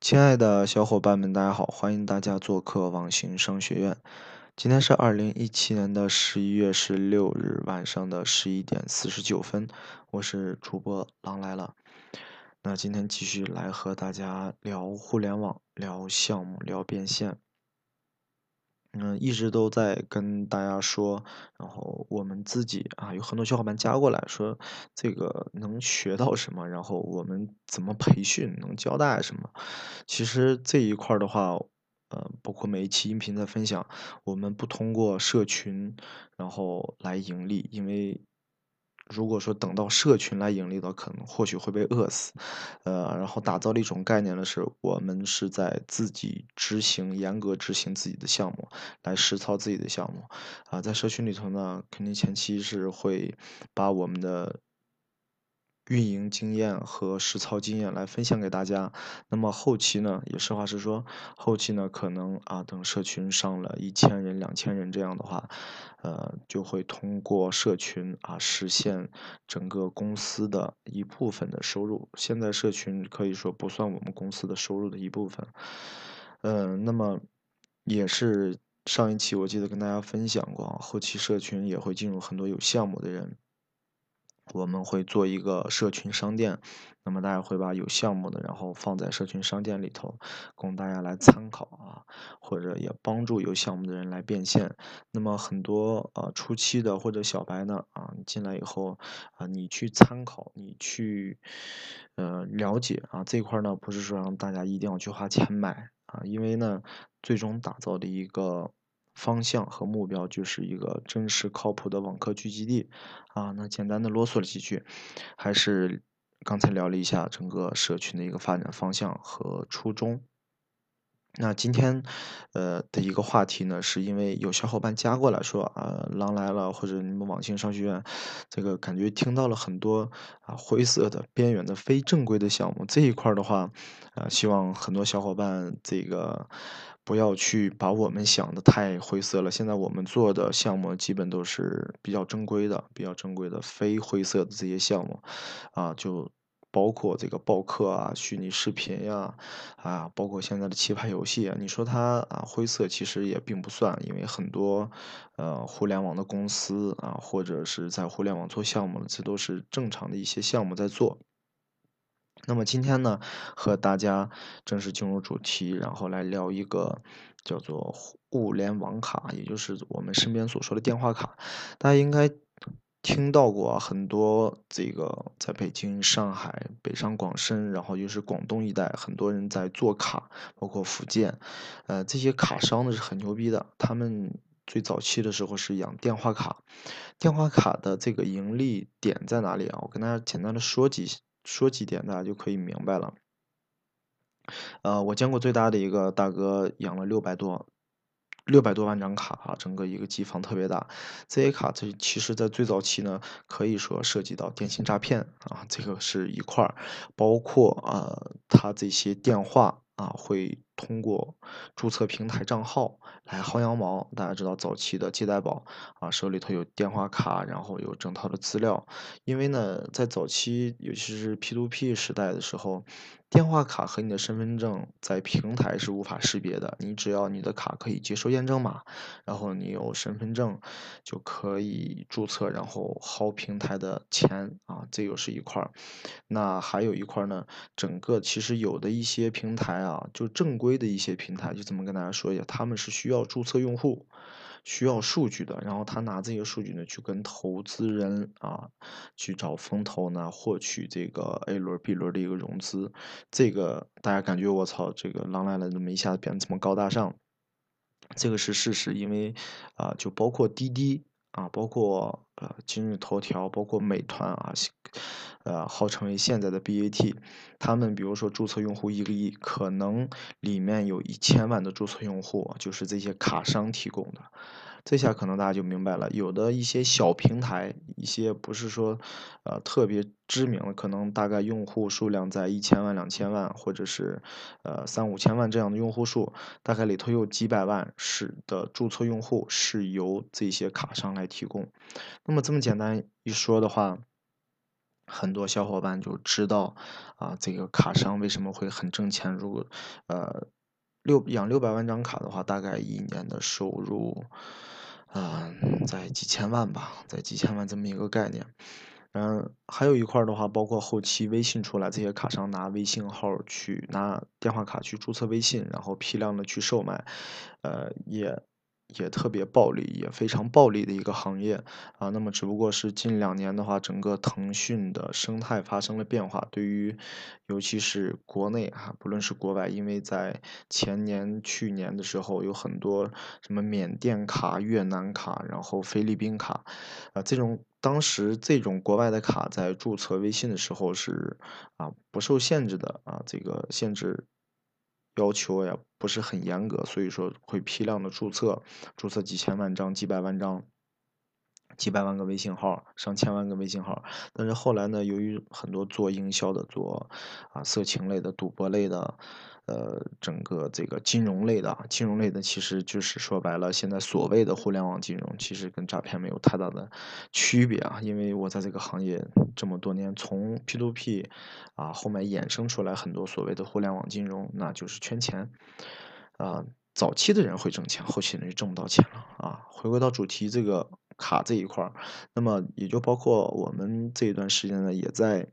亲爱的小伙伴们，大家好！欢迎大家做客网行商学院。今天是二零一七年的十一月十六日晚上的十一点四十九分，我是主播狼来了。那今天继续来和大家聊互联网、聊项目、聊变现。嗯，一直都在跟大家说，然后我们自己啊，有很多小伙伴加过来说，这个能学到什么，然后我们怎么培训，能教大家什么。其实这一块的话，呃，包括每一期音频的分享，我们不通过社群，然后来盈利，因为。如果说等到社群来盈利的，可能或许会被饿死，呃，然后打造了一种概念的是，我们是在自己执行、严格执行自己的项目，来实操自己的项目，啊，在社群里头呢，肯定前期是会把我们的。运营经验和实操经验来分享给大家。那么后期呢，也实话实说，后期呢可能啊，等社群上了一千人、两千人这样的话，呃，就会通过社群啊实现整个公司的一部分的收入。现在社群可以说不算我们公司的收入的一部分。嗯，那么也是上一期我记得跟大家分享过，后期社群也会进入很多有项目的人。我们会做一个社群商店，那么大家会把有项目的，然后放在社群商店里头，供大家来参考啊，或者也帮助有项目的人来变现。那么很多呃初期的或者小白呢啊，进来以后啊，你去参考，你去呃了解啊这块呢，不是说让大家一定要去花钱买啊，因为呢，最终打造的一个。方向和目标就是一个真实靠谱的网课聚集地，啊，那简单的啰嗦了几句，还是刚才聊了一下整个社群的一个发展方向和初衷。那今天，呃的一个话题呢，是因为有小伙伴加过来说啊，狼来了，或者你们网信商学院，这个感觉听到了很多啊灰色的、边缘的、非正规的项目这一块的话，啊，希望很多小伙伴这个不要去把我们想的太灰色了。现在我们做的项目基本都是比较正规的、比较正规的、非灰色的这些项目，啊，就。包括这个报课啊、虚拟视频呀，啊，包括现在的棋牌游戏啊，你说它啊灰色，其实也并不算，因为很多呃互联网的公司啊，或者是在互联网做项目的，这都是正常的一些项目在做。那么今天呢，和大家正式进入主题，然后来聊一个叫做互联网卡，也就是我们身边所说的电话卡，大家应该。听到过很多这个，在北京、上海、北上广深，然后又是广东一带，很多人在做卡，包括福建，呃，这些卡商呢是很牛逼的。他们最早期的时候是养电话卡，电话卡的这个盈利点在哪里啊？我跟大家简单的说几说几点，大家就可以明白了。呃，我见过最大的一个大哥养了六百多。六百多万张卡啊，整个一个机房特别大。这些卡这其实在最早期呢，可以说涉及到电信诈骗啊，这个是一块儿，包括啊，他这些电话啊会。通过注册平台账号来薅羊毛，大家知道早期的借贷宝啊，手里头有电话卡，然后有整套的资料。因为呢，在早期，尤其是 P2P 时代的时候，电话卡和你的身份证在平台是无法识别的。你只要你的卡可以接收验证码，然后你有身份证就可以注册，然后薅平台的钱啊，这又是一块儿。那还有一块呢，整个其实有的一些平台啊，就正规。微的一些平台就这么跟大家说一下，他们是需要注册用户，需要数据的，然后他拿这些数据呢去跟投资人啊去找风投呢获取这个 A 轮、B 轮的一个融资，这个大家感觉我操，这个狼来了怎么一下子变得这么高大上？这个是事实，因为啊就包括滴滴。啊，包括呃今日头条，包括美团啊，呃号称为现在的 BAT，他们比如说注册用户一个亿，可能里面有一千万的注册用户就是这些卡商提供的。这下可能大家就明白了，有的一些小平台，一些不是说，呃特别知名的，可能大概用户数量在一千万、两千万，或者是，呃三五千万这样的用户数，大概里头有几百万是的注册用户是由这些卡商来提供。那么这么简单一说的话，很多小伙伴就知道啊，这个卡商为什么会很挣钱。如果呃六养六百万张卡的话，大概一年的收入，嗯，在几千万吧，在几千万这么一个概念。嗯，还有一块的话，包括后期微信出来，这些卡商拿微信号去拿电话卡去注册微信，然后批量的去售卖，呃，也。也特别暴利，也非常暴利的一个行业啊。那么，只不过是近两年的话，整个腾讯的生态发生了变化。对于，尤其是国内哈，不论是国外，因为在前年、去年的时候，有很多什么缅甸卡、越南卡，然后菲律宾卡，啊，这种当时这种国外的卡在注册微信的时候是啊不受限制的啊，这个限制。要求也不是很严格，所以说会批量的注册，注册几千万张、几百万张、几百万个微信号、上千万个微信号。但是后来呢，由于很多做营销的、做啊色情类的、赌博类的。呃，整个这个金融类的，金融类的其实就是说白了，现在所谓的互联网金融，其实跟诈骗没有太大的区别啊。因为我在这个行业这么多年，从 P to P 啊，后面衍生出来很多所谓的互联网金融，那就是圈钱啊。早期的人会挣钱，后期的人就挣不到钱了啊。回归到主题，这个卡这一块儿，那么也就包括我们这一段时间呢，也在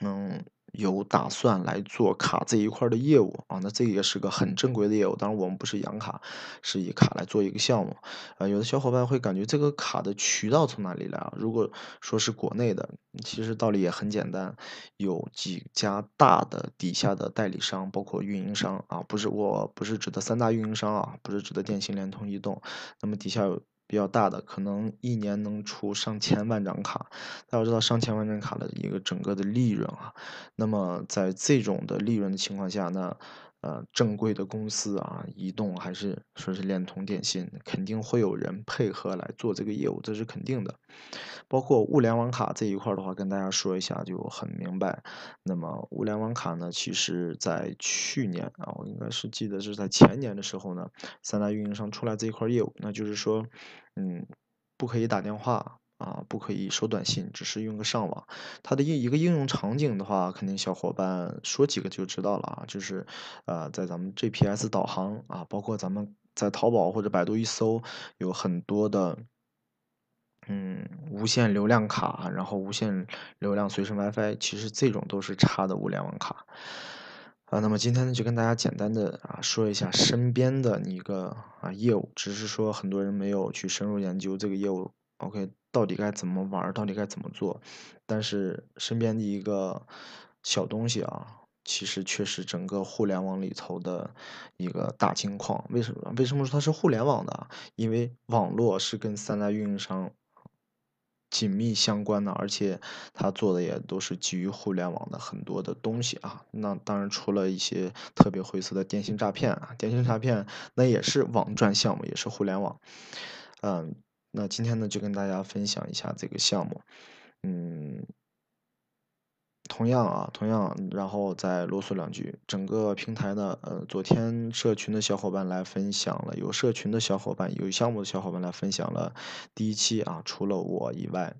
嗯。有打算来做卡这一块的业务啊，那这也是个很正规的业务。当然，我们不是养卡，是以卡来做一个项目。啊，有的小伙伴会感觉这个卡的渠道从哪里来啊？如果说是国内的，其实道理也很简单，有几家大的底下的代理商，包括运营商啊，不是我不是指的三大运营商啊，不是指的电信、联通、移动，那么底下有。比较大的，可能一年能出上千万张卡。大家知道上千万张卡的一个整个的利润啊，那么在这种的利润的情况下，那呃正规的公司啊，移动还是说是联通、电信，肯定会有人配合来做这个业务，这是肯定的。包括物联网卡这一块的话，跟大家说一下就很明白。那么物联网卡呢，其实在去年啊，我应该是记得是在前年的时候呢，三大运营商出来这一块业务，那就是说。嗯，不可以打电话啊，不可以收短信，只是用个上网。它的一一个应用场景的话，肯定小伙伴说几个就知道了啊，就是呃，在咱们 GPS 导航啊，包括咱们在淘宝或者百度一搜，有很多的嗯无线流量卡，然后无线流量随身 WiFi，其实这种都是插的物联网卡。啊，那么今天呢，就跟大家简单的啊说一下身边的一个啊业务，只是说很多人没有去深入研究这个业务，OK，到底该怎么玩，到底该怎么做。但是身边的一个小东西啊，其实却是整个互联网里头的一个大金矿。为什么？为什么说它是互联网的？因为网络是跟三大运营商。紧密相关的，而且它做的也都是基于互联网的很多的东西啊。那当然除了一些特别灰色的电信诈骗啊，电信诈骗那也是网赚项目，也是互联网。嗯，那今天呢就跟大家分享一下这个项目，嗯。同样啊，同样，然后再啰嗦两句。整个平台呢，呃，昨天社群的小伙伴来分享了，有社群的小伙伴，有项目的小伙伴来分享了第一期啊，除了我以外，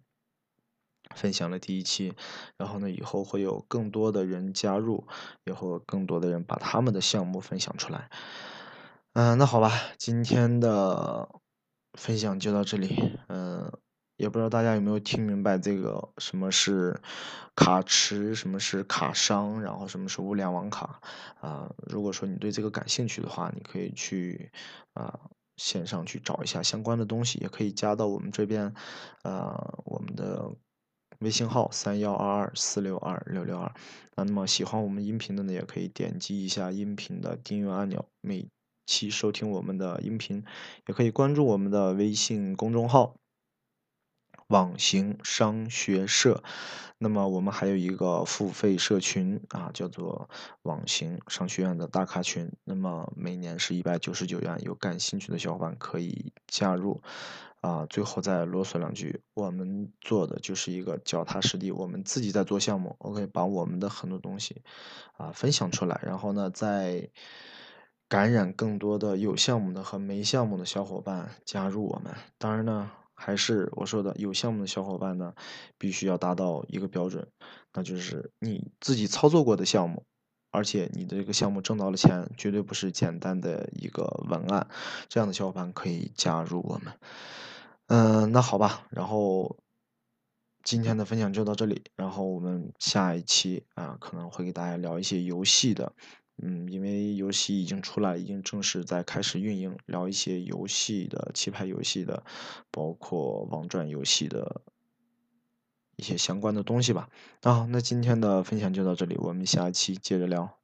分享了第一期。然后呢，以后会有更多的人加入，以后更多的人把他们的项目分享出来。嗯，那好吧，今天的分享就到这里。嗯。也不知道大家有没有听明白这个什么是卡池，什么是卡商，然后什么是物联网卡啊？如果说你对这个感兴趣的话，你可以去啊线上去找一下相关的东西，也可以加到我们这边呃我们的微信号三幺二二四六二六六二。那么喜欢我们音频的呢，也可以点击一下音频的订阅按钮，每期收听我们的音频，也可以关注我们的微信公众号。网行商学社，那么我们还有一个付费社群啊，叫做网行商学院的大咖群。那么每年是一百九十九元，有感兴趣的小伙伴可以加入。啊，最后再啰嗦两句，我们做的就是一个脚踏实地，我们自己在做项目，OK，把我们的很多东西啊分享出来，然后呢，再感染更多的有项目的和没项目的小伙伴加入我们。当然呢。还是我说的有项目的小伙伴呢，必须要达到一个标准，那就是你自己操作过的项目，而且你的这个项目挣到了钱，绝对不是简单的一个文案，这样的小伙伴可以加入我们。嗯，那好吧，然后今天的分享就到这里，然后我们下一期啊可能会给大家聊一些游戏的。嗯，因为游戏已经出来，已经正式在开始运营，聊一些游戏的棋牌游戏的，包括网转游戏的一些相关的东西吧。啊，那今天的分享就到这里，我们下期接着聊。